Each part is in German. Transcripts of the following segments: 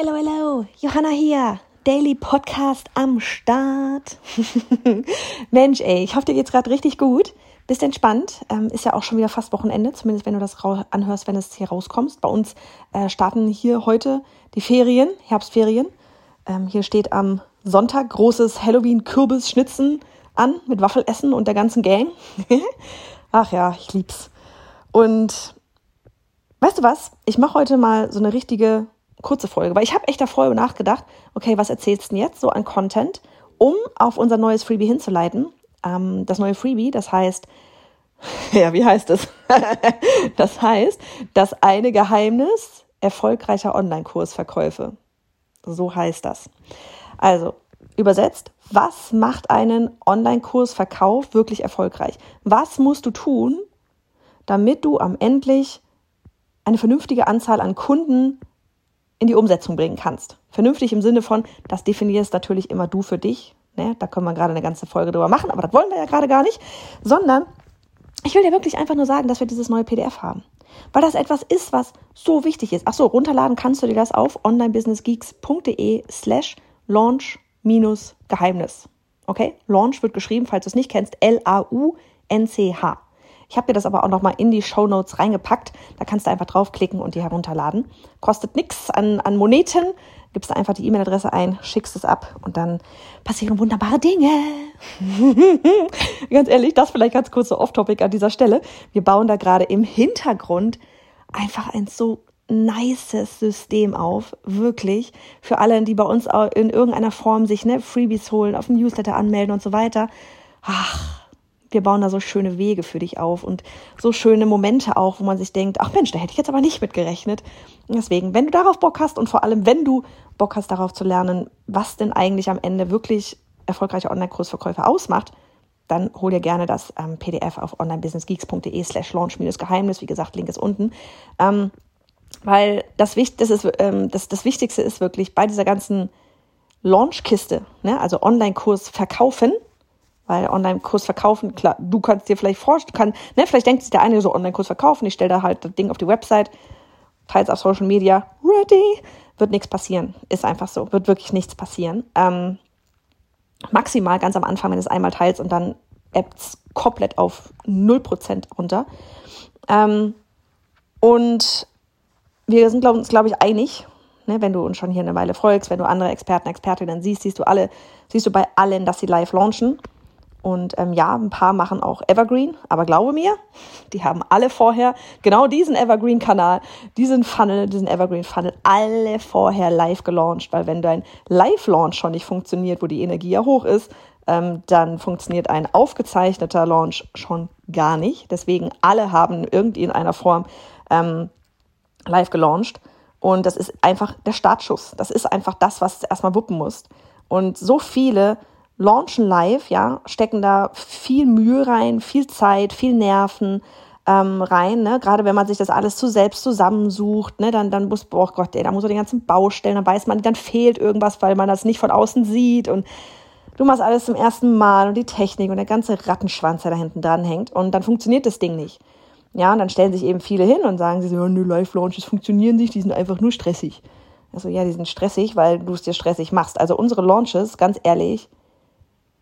Hello, hello, Johanna hier. Daily Podcast am Start. Mensch, ey, ich hoffe, dir geht's gerade richtig gut. Bist entspannt. Ähm, ist ja auch schon wieder fast Wochenende, zumindest wenn du das anhörst, wenn es hier rauskommst. Bei uns äh, starten hier heute die Ferien, Herbstferien. Ähm, hier steht am Sonntag großes Halloween-Kürbis-Schnitzen an mit Waffelessen und der ganzen Gang. Ach ja, ich lieb's. Und weißt du was? Ich mache heute mal so eine richtige kurze Folge, weil ich habe echt davor nachgedacht, okay, was erzählst du denn jetzt so an Content, um auf unser neues Freebie hinzuleiten. Ähm, das neue Freebie, das heißt, ja, wie heißt es? das heißt, das eine Geheimnis erfolgreicher Online-Kursverkäufe. So heißt das. Also, übersetzt, was macht einen Online-Kursverkauf wirklich erfolgreich? Was musst du tun, damit du am endlich eine vernünftige Anzahl an Kunden in die Umsetzung bringen kannst. Vernünftig im Sinne von, das definierst natürlich immer du für dich. Ne? Da können wir gerade eine ganze Folge drüber machen, aber das wollen wir ja gerade gar nicht. Sondern ich will dir wirklich einfach nur sagen, dass wir dieses neue PDF haben. Weil das etwas ist, was so wichtig ist. Ach so, runterladen kannst du dir das auf onlinebusinessgeeks.de slash launch minus Geheimnis. Okay? Launch wird geschrieben, falls du es nicht kennst, L-A-U-N-C-H. Ich habe dir das aber auch nochmal in die Show Notes reingepackt. Da kannst du einfach draufklicken und die herunterladen. Kostet nichts an, an Moneten. Gibst einfach die E-Mail-Adresse ein, schickst es ab und dann passieren wunderbare Dinge. ganz ehrlich, das vielleicht ganz kurz so off-topic an dieser Stelle. Wir bauen da gerade im Hintergrund einfach ein so nices System auf, wirklich, für alle, die bei uns in irgendeiner Form sich ne, Freebies holen, auf dem Newsletter anmelden und so weiter. Ach, wir bauen da so schöne Wege für dich auf und so schöne Momente auch, wo man sich denkt, ach Mensch, da hätte ich jetzt aber nicht mit gerechnet. Deswegen, wenn du darauf Bock hast und vor allem, wenn du Bock hast, darauf zu lernen, was denn eigentlich am Ende wirklich erfolgreiche Online-Kursverkäufe ausmacht, dann hol dir gerne das ähm, PDF auf onlinebusinessgeeks.de slash launch-geheimnis. Wie gesagt, Link ist unten. Ähm, weil das, das, ist, ähm, das, das Wichtigste ist wirklich bei dieser ganzen Launchkiste, ne, also Online-Kurs verkaufen, weil Online-Kurs verkaufen, klar, du kannst dir vielleicht vorstellen, kann, ne, vielleicht denkt sich der eine so Online-Kurs verkaufen, ich stelle da halt das Ding auf die Website, teils auf Social Media, ready, wird nichts passieren. Ist einfach so, wird wirklich nichts passieren. Ähm, maximal ganz am Anfang, wenn du es einmal teilst und dann Apps komplett auf 0% runter. Ähm, und wir sind glaub, uns, glaube ich, einig, ne, wenn du uns schon hier eine Weile folgst, wenn du andere Experten, Expertinnen siehst, siehst du alle, siehst du bei allen, dass sie live launchen. Und ähm, ja, ein paar machen auch Evergreen, aber glaube mir, die haben alle vorher genau diesen Evergreen-Kanal, diesen Funnel, diesen Evergreen-Funnel, alle vorher live gelauncht, weil wenn dein Live-Launch schon nicht funktioniert, wo die Energie ja hoch ist, ähm, dann funktioniert ein aufgezeichneter Launch schon gar nicht. Deswegen alle haben irgendwie in einer Form ähm, live gelauncht. Und das ist einfach der Startschuss. Das ist einfach das, was du erstmal wuppen musst. Und so viele launchen live, ja, stecken da viel Mühe rein, viel Zeit, viel Nerven ähm, rein, ne? Gerade wenn man sich das alles zu selbst zusammensucht, ne, dann, dann muss, oh Gott, ey, da muss man den ganzen Baustellen, dann weiß man, dann fehlt irgendwas, weil man das nicht von außen sieht und du machst alles zum ersten Mal und die Technik und der ganze Rattenschwanz, der da hinten dran hängt und dann funktioniert das Ding nicht. Ja, und dann stellen sich eben viele hin und sagen sie so, nö, Live-Launches funktionieren nicht, die sind einfach nur stressig. Also ja, die sind stressig, weil du es dir stressig machst. Also unsere Launches, ganz ehrlich,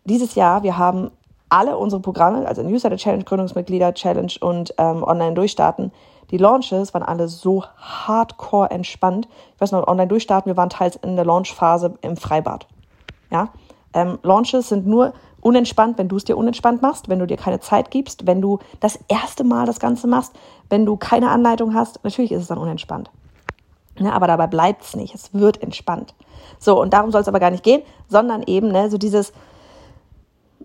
dieses Jahr, wir haben alle unsere Programme, also Newsletter Challenge, Gründungsmitglieder Challenge und ähm, Online Durchstarten, die Launches waren alle so hardcore entspannt. Ich weiß noch, Online Durchstarten, wir waren teils in der Launchphase im Freibad. Ja, ähm, Launches sind nur unentspannt, wenn du es dir unentspannt machst, wenn du dir keine Zeit gibst, wenn du das erste Mal das Ganze machst, wenn du keine Anleitung hast. Natürlich ist es dann unentspannt. Ja, aber dabei bleibt es nicht. Es wird entspannt. So, und darum soll es aber gar nicht gehen, sondern eben ne, so dieses,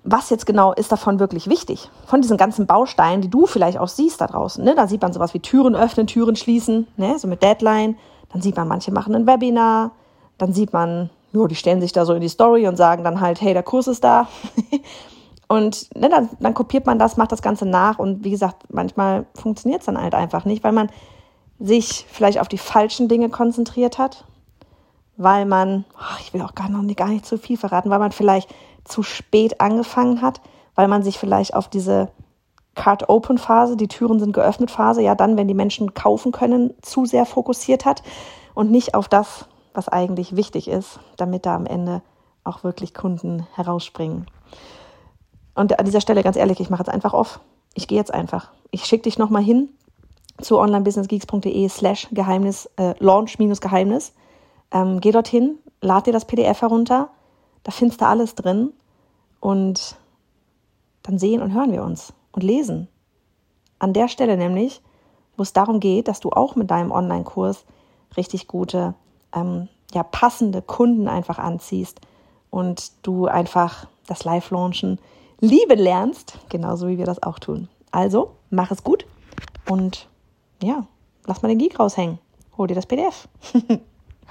was jetzt genau ist davon wirklich wichtig? Von diesen ganzen Bausteinen, die du vielleicht auch siehst da draußen. Ne? Da sieht man sowas wie Türen öffnen, Türen schließen, ne? so mit Deadline. Dann sieht man, manche machen ein Webinar. Dann sieht man, jo, die stellen sich da so in die Story und sagen dann halt, hey, der Kurs ist da. und ne, dann, dann kopiert man das, macht das Ganze nach. Und wie gesagt, manchmal funktioniert es dann halt einfach nicht, weil man sich vielleicht auf die falschen Dinge konzentriert hat. Weil man, oh, ich will auch gar, noch nicht, gar nicht zu viel verraten, weil man vielleicht zu spät angefangen hat, weil man sich vielleicht auf diese Card Open Phase, die Türen sind geöffnet Phase, ja dann, wenn die Menschen kaufen können, zu sehr fokussiert hat und nicht auf das, was eigentlich wichtig ist, damit da am Ende auch wirklich Kunden herausspringen. Und an dieser Stelle ganz ehrlich, ich mache jetzt einfach off. Ich gehe jetzt einfach. Ich schicke dich nochmal hin zu onlinebusinessgeeks.de slash Geheimnis, äh, Launch minus Geheimnis. Ähm, geh dorthin, lad dir das PDF herunter, da findest du alles drin und dann sehen und hören wir uns und lesen. An der Stelle nämlich, wo es darum geht, dass du auch mit deinem Online-Kurs richtig gute, ähm, ja, passende Kunden einfach anziehst und du einfach das Live-Launchen lieben lernst, genauso wie wir das auch tun. Also, mach es gut und ja, lass mal den Geek raushängen. Hol dir das PDF.